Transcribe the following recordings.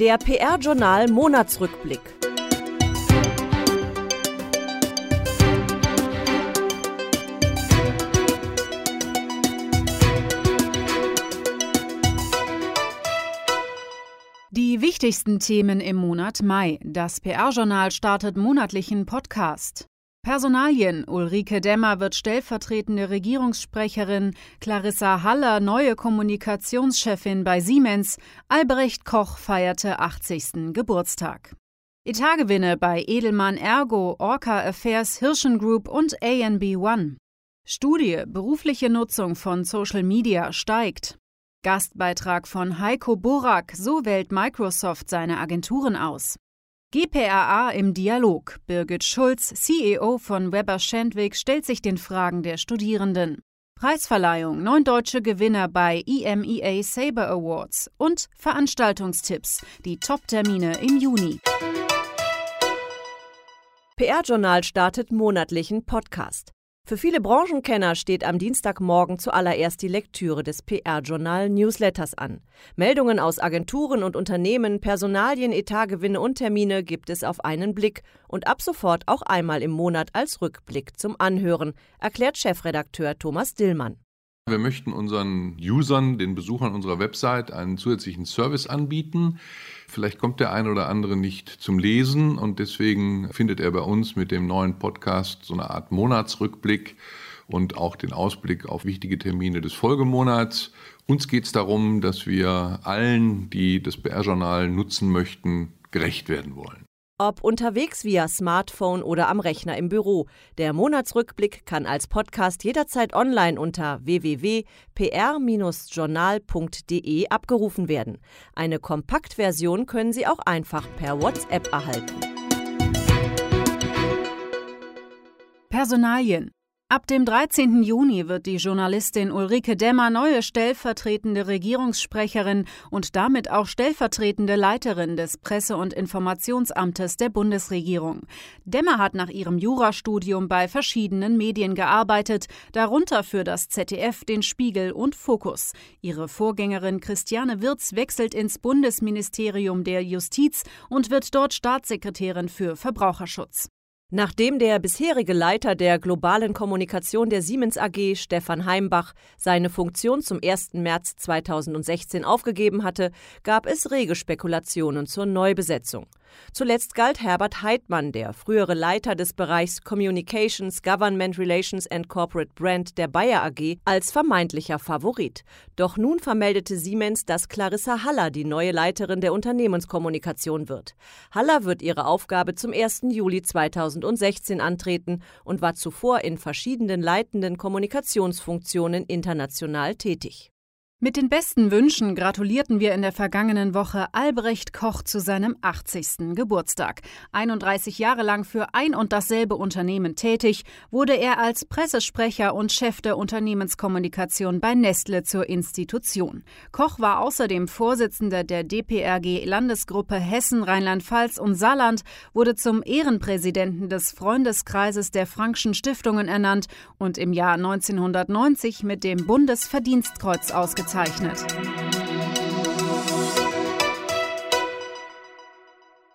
Der PR-Journal Monatsrückblick. Die wichtigsten Themen im Monat Mai. Das PR-Journal startet monatlichen Podcast. Personalien. Ulrike Demmer wird stellvertretende Regierungssprecherin, Clarissa Haller neue Kommunikationschefin bei Siemens, Albrecht Koch feierte 80. Geburtstag. Etatgewinne bei Edelmann Ergo, Orca Affairs Hirschen Group und ANB One. Studie Berufliche Nutzung von Social Media steigt. Gastbeitrag von Heiko Borak, so wählt Microsoft seine Agenturen aus. GPRA im Dialog. Birgit Schulz, CEO von Weber Schendwick, stellt sich den Fragen der Studierenden. Preisverleihung, neun deutsche Gewinner bei EMEA Saber Awards und Veranstaltungstipps, die Top-Termine im Juni. PR-Journal startet monatlichen Podcast. Für viele Branchenkenner steht am Dienstagmorgen zuallererst die Lektüre des PR-Journal Newsletters an. Meldungen aus Agenturen und Unternehmen, Personalien, Etatgewinne und Termine gibt es auf einen Blick und ab sofort auch einmal im Monat als Rückblick zum Anhören, erklärt Chefredakteur Thomas Dillmann. Wir möchten unseren Usern, den Besuchern unserer Website, einen zusätzlichen Service anbieten. Vielleicht kommt der eine oder andere nicht zum Lesen und deswegen findet er bei uns mit dem neuen Podcast so eine Art Monatsrückblick und auch den Ausblick auf wichtige Termine des Folgemonats. Uns geht es darum, dass wir allen, die das BR-Journal nutzen möchten, gerecht werden wollen. Ob unterwegs via Smartphone oder am Rechner im Büro. Der Monatsrückblick kann als Podcast jederzeit online unter www.pr-journal.de abgerufen werden. Eine Kompaktversion können Sie auch einfach per WhatsApp erhalten. Personalien Ab dem 13. Juni wird die Journalistin Ulrike Demmer neue stellvertretende Regierungssprecherin und damit auch stellvertretende Leiterin des Presse- und Informationsamtes der Bundesregierung. Demmer hat nach ihrem Jurastudium bei verschiedenen Medien gearbeitet, darunter für das ZDF, den Spiegel und Fokus. Ihre Vorgängerin Christiane Wirz wechselt ins Bundesministerium der Justiz und wird dort Staatssekretärin für Verbraucherschutz. Nachdem der bisherige Leiter der globalen Kommunikation der Siemens AG, Stefan Heimbach, seine Funktion zum 1. März 2016 aufgegeben hatte, gab es rege Spekulationen zur Neubesetzung. Zuletzt galt Herbert Heidmann, der frühere Leiter des Bereichs Communications, Government Relations and Corporate Brand der Bayer AG, als vermeintlicher Favorit. Doch nun vermeldete Siemens, dass Clarissa Haller die neue Leiterin der Unternehmenskommunikation wird. Haller wird ihre Aufgabe zum 1. Juli 2016 antreten und war zuvor in verschiedenen leitenden Kommunikationsfunktionen international tätig. Mit den besten Wünschen gratulierten wir in der vergangenen Woche Albrecht Koch zu seinem 80. Geburtstag. 31 Jahre lang für ein und dasselbe Unternehmen tätig, wurde er als Pressesprecher und Chef der Unternehmenskommunikation bei Nestle zur Institution. Koch war außerdem Vorsitzender der DPRG Landesgruppe Hessen, Rheinland-Pfalz und Saarland, wurde zum Ehrenpräsidenten des Freundeskreises der Frankschen Stiftungen ernannt und im Jahr 1990 mit dem Bundesverdienstkreuz ausgezeichnet ausgezeichnet.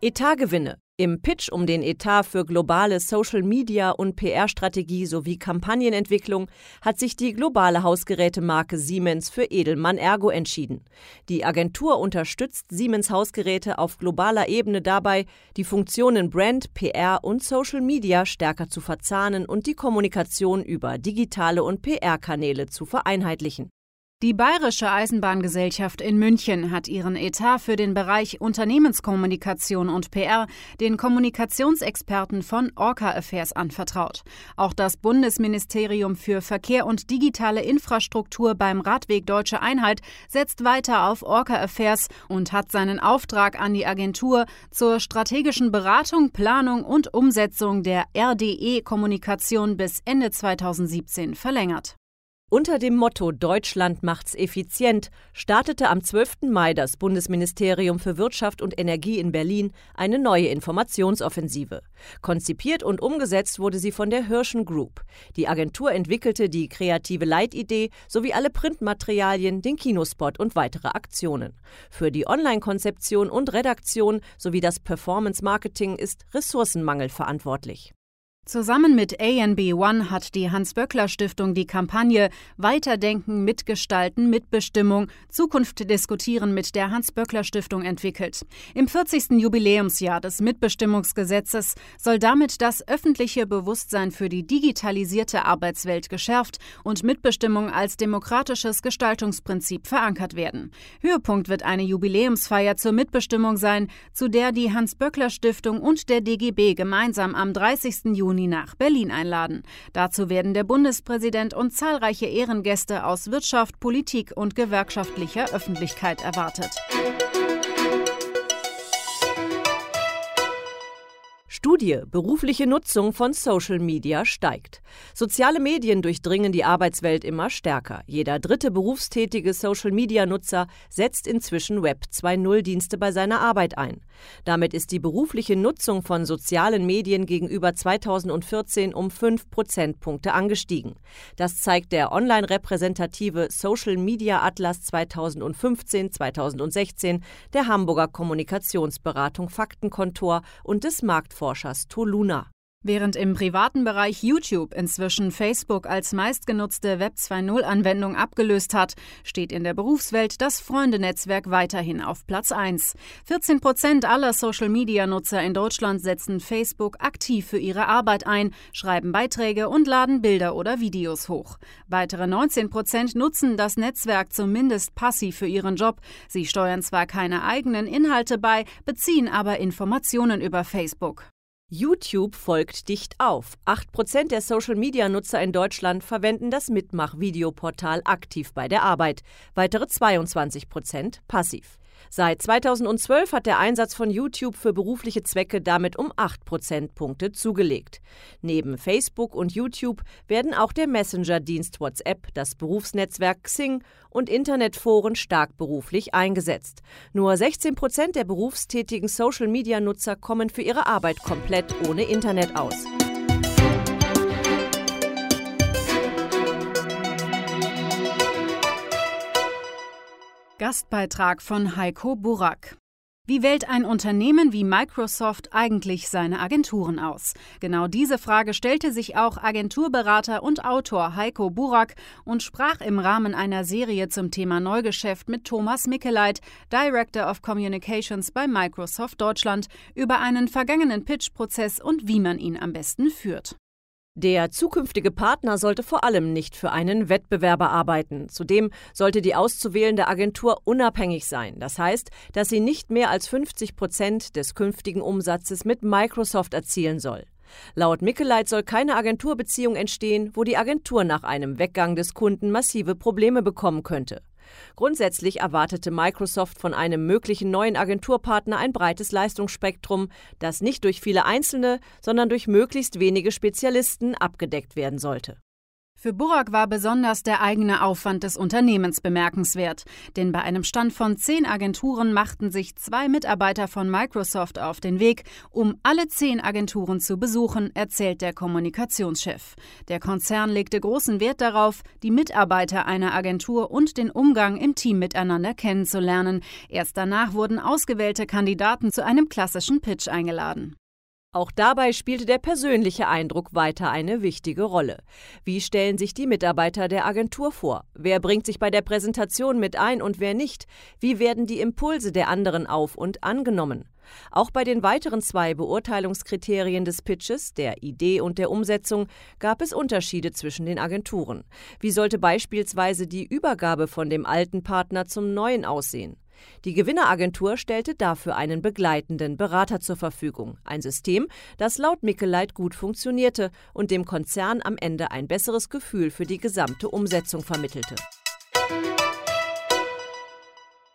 Etatgewinne. Im Pitch um den Etat für globale Social Media und PR-Strategie sowie Kampagnenentwicklung hat sich die globale Hausgerätemarke Siemens für Edelmann Ergo entschieden. Die Agentur unterstützt Siemens Hausgeräte auf globaler Ebene dabei, die Funktionen Brand, PR und Social Media stärker zu verzahnen und die Kommunikation über digitale und PR-Kanäle zu vereinheitlichen. Die Bayerische Eisenbahngesellschaft in München hat ihren Etat für den Bereich Unternehmenskommunikation und PR den Kommunikationsexperten von Orca Affairs anvertraut. Auch das Bundesministerium für Verkehr und digitale Infrastruktur beim Radweg Deutsche Einheit setzt weiter auf Orca Affairs und hat seinen Auftrag an die Agentur zur strategischen Beratung, Planung und Umsetzung der RDE-Kommunikation bis Ende 2017 verlängert. Unter dem Motto Deutschland macht's effizient startete am 12. Mai das Bundesministerium für Wirtschaft und Energie in Berlin eine neue Informationsoffensive. Konzipiert und umgesetzt wurde sie von der Hirschen Group. Die Agentur entwickelte die kreative Leitidee sowie alle Printmaterialien, den Kinospot und weitere Aktionen. Für die Online-Konzeption und Redaktion sowie das Performance-Marketing ist Ressourcenmangel verantwortlich. Zusammen mit ANB One hat die Hans-Böckler-Stiftung die Kampagne Weiterdenken, Mitgestalten, Mitbestimmung, Zukunft diskutieren mit der Hans-Böckler-Stiftung entwickelt. Im 40. Jubiläumsjahr des Mitbestimmungsgesetzes soll damit das öffentliche Bewusstsein für die digitalisierte Arbeitswelt geschärft und Mitbestimmung als demokratisches Gestaltungsprinzip verankert werden. Höhepunkt wird eine Jubiläumsfeier zur Mitbestimmung sein, zu der die Hans-Böckler-Stiftung und der DGB gemeinsam am 30. Juni Juni nach Berlin einladen. Dazu werden der Bundespräsident und zahlreiche Ehrengäste aus Wirtschaft, Politik und gewerkschaftlicher Öffentlichkeit erwartet. Studie Berufliche Nutzung von Social Media steigt. Soziale Medien durchdringen die Arbeitswelt immer stärker. Jeder dritte berufstätige Social Media Nutzer setzt inzwischen Web 2.0 Dienste bei seiner Arbeit ein. Damit ist die berufliche Nutzung von sozialen Medien gegenüber 2014 um 5 Prozentpunkte angestiegen. Das zeigt der online repräsentative Social Media Atlas 2015-2016 der Hamburger Kommunikationsberatung Faktenkontor und des Marktforschers Forschers Toluna. Während im privaten Bereich YouTube inzwischen Facebook als meistgenutzte Web 2.0-Anwendung abgelöst hat, steht in der Berufswelt das Freundenetzwerk weiterhin auf Platz 1. 14 Prozent aller Social-Media-Nutzer in Deutschland setzen Facebook aktiv für ihre Arbeit ein, schreiben Beiträge und laden Bilder oder Videos hoch. Weitere 19 Prozent nutzen das Netzwerk zumindest passiv für ihren Job. Sie steuern zwar keine eigenen Inhalte bei, beziehen aber Informationen über Facebook. YouTube folgt dicht auf. 8% der Social-Media-Nutzer in Deutschland verwenden das Mitmach-Videoportal aktiv bei der Arbeit, weitere 22% passiv. Seit 2012 hat der Einsatz von YouTube für berufliche Zwecke damit um 8 Prozentpunkte zugelegt. Neben Facebook und YouTube werden auch der Messenger-Dienst WhatsApp, das Berufsnetzwerk Xing und Internetforen stark beruflich eingesetzt. Nur 16 Prozent der berufstätigen Social-Media-Nutzer kommen für ihre Arbeit komplett ohne Internet aus. Gastbeitrag von Heiko Burak. Wie wählt ein Unternehmen wie Microsoft eigentlich seine Agenturen aus? Genau diese Frage stellte sich auch Agenturberater und Autor Heiko Burak und sprach im Rahmen einer Serie zum Thema Neugeschäft mit Thomas Mickeleit, Director of Communications bei Microsoft Deutschland, über einen vergangenen Pitch-Prozess und wie man ihn am besten führt. Der zukünftige Partner sollte vor allem nicht für einen Wettbewerber arbeiten. Zudem sollte die auszuwählende Agentur unabhängig sein. Das heißt, dass sie nicht mehr als 50 Prozent des künftigen Umsatzes mit Microsoft erzielen soll. Laut Mickeleit soll keine Agenturbeziehung entstehen, wo die Agentur nach einem Weggang des Kunden massive Probleme bekommen könnte. Grundsätzlich erwartete Microsoft von einem möglichen neuen Agenturpartner ein breites Leistungsspektrum, das nicht durch viele einzelne, sondern durch möglichst wenige Spezialisten abgedeckt werden sollte. Für Burak war besonders der eigene Aufwand des Unternehmens bemerkenswert, denn bei einem Stand von zehn Agenturen machten sich zwei Mitarbeiter von Microsoft auf den Weg, um alle zehn Agenturen zu besuchen, erzählt der Kommunikationschef. Der Konzern legte großen Wert darauf, die Mitarbeiter einer Agentur und den Umgang im Team miteinander kennenzulernen. Erst danach wurden ausgewählte Kandidaten zu einem klassischen Pitch eingeladen. Auch dabei spielte der persönliche Eindruck weiter eine wichtige Rolle. Wie stellen sich die Mitarbeiter der Agentur vor? Wer bringt sich bei der Präsentation mit ein und wer nicht? Wie werden die Impulse der anderen auf und angenommen? Auch bei den weiteren zwei Beurteilungskriterien des Pitches, der Idee und der Umsetzung, gab es Unterschiede zwischen den Agenturen. Wie sollte beispielsweise die Übergabe von dem alten Partner zum neuen aussehen? Die Gewinneragentur stellte dafür einen begleitenden Berater zur Verfügung, ein System, das laut Mickeleit gut funktionierte und dem Konzern am Ende ein besseres Gefühl für die gesamte Umsetzung vermittelte.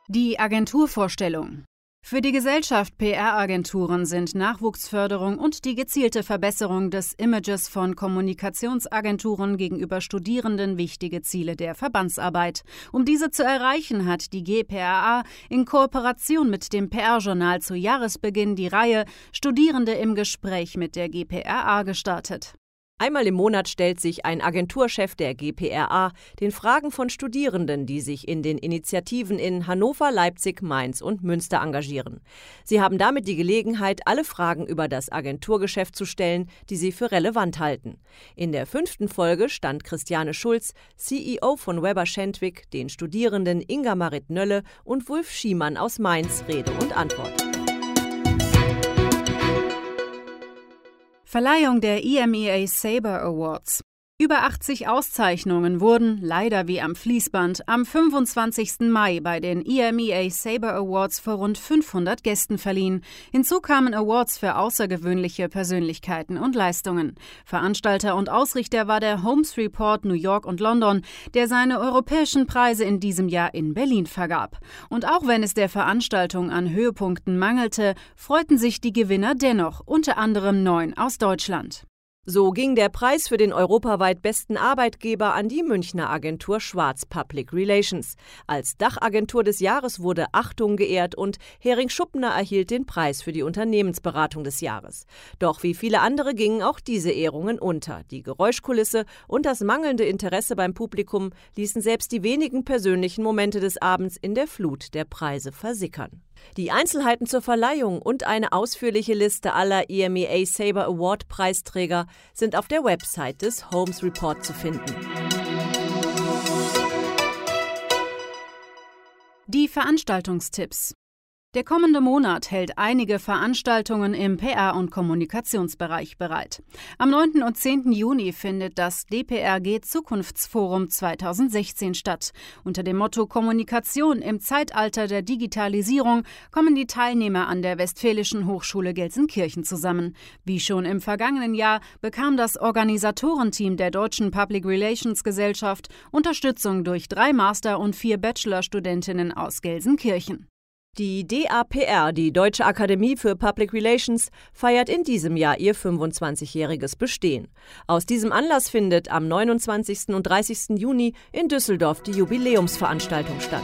Die Agenturvorstellung Für die Gesellschaft PR-Agenturen sind Nachwuchsförderung und die gezielte Verbesserung des Images von Kommunikationsagenturen gegenüber Studierenden wichtige Ziele der Verbandsarbeit. Um diese zu erreichen, hat die GPRA in Kooperation mit dem PR-Journal zu Jahresbeginn die Reihe Studierende im Gespräch mit der GPRA gestartet. Einmal im Monat stellt sich ein Agenturchef der GPRA den Fragen von Studierenden, die sich in den Initiativen in Hannover, Leipzig, Mainz und Münster engagieren. Sie haben damit die Gelegenheit, alle Fragen über das Agenturgeschäft zu stellen, die sie für relevant halten. In der fünften Folge stand Christiane Schulz, CEO von Weber Schendwick, den Studierenden Inga Marit Nölle und Wulf Schiemann aus Mainz Rede und Antwort. Verleihung der EMEA Saber Awards. Über 80 Auszeichnungen wurden, leider wie am Fließband, am 25. Mai bei den EMEA Saber Awards vor rund 500 Gästen verliehen. Hinzu kamen Awards für außergewöhnliche Persönlichkeiten und Leistungen. Veranstalter und Ausrichter war der Holmes Report New York und London, der seine europäischen Preise in diesem Jahr in Berlin vergab. Und auch wenn es der Veranstaltung an Höhepunkten mangelte, freuten sich die Gewinner dennoch, unter anderem neun aus Deutschland. So ging der Preis für den europaweit besten Arbeitgeber an die Münchner Agentur Schwarz Public Relations. Als Dachagentur des Jahres wurde Achtung geehrt und Hering Schuppner erhielt den Preis für die Unternehmensberatung des Jahres. Doch wie viele andere gingen auch diese Ehrungen unter. Die Geräuschkulisse und das mangelnde Interesse beim Publikum ließen selbst die wenigen persönlichen Momente des Abends in der Flut der Preise versickern. Die Einzelheiten zur Verleihung und eine ausführliche Liste aller EMEA Saber Award Preisträger sind auf der Website des Holmes Report zu finden. Die Veranstaltungstipps der kommende Monat hält einige Veranstaltungen im PR- und Kommunikationsbereich bereit. Am 9. und 10. Juni findet das DPRG Zukunftsforum 2016 statt. Unter dem Motto Kommunikation im Zeitalter der Digitalisierung kommen die Teilnehmer an der Westfälischen Hochschule Gelsenkirchen zusammen. Wie schon im vergangenen Jahr bekam das Organisatorenteam der Deutschen Public Relations Gesellschaft Unterstützung durch drei Master- und vier Bachelorstudentinnen aus Gelsenkirchen. Die DAPR, die Deutsche Akademie für Public Relations, feiert in diesem Jahr ihr 25-jähriges Bestehen. Aus diesem Anlass findet am 29. und 30. Juni in Düsseldorf die Jubiläumsveranstaltung statt.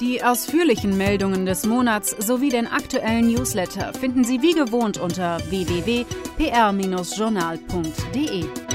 Die ausführlichen Meldungen des Monats sowie den aktuellen Newsletter finden Sie wie gewohnt unter www.pr-journal.de.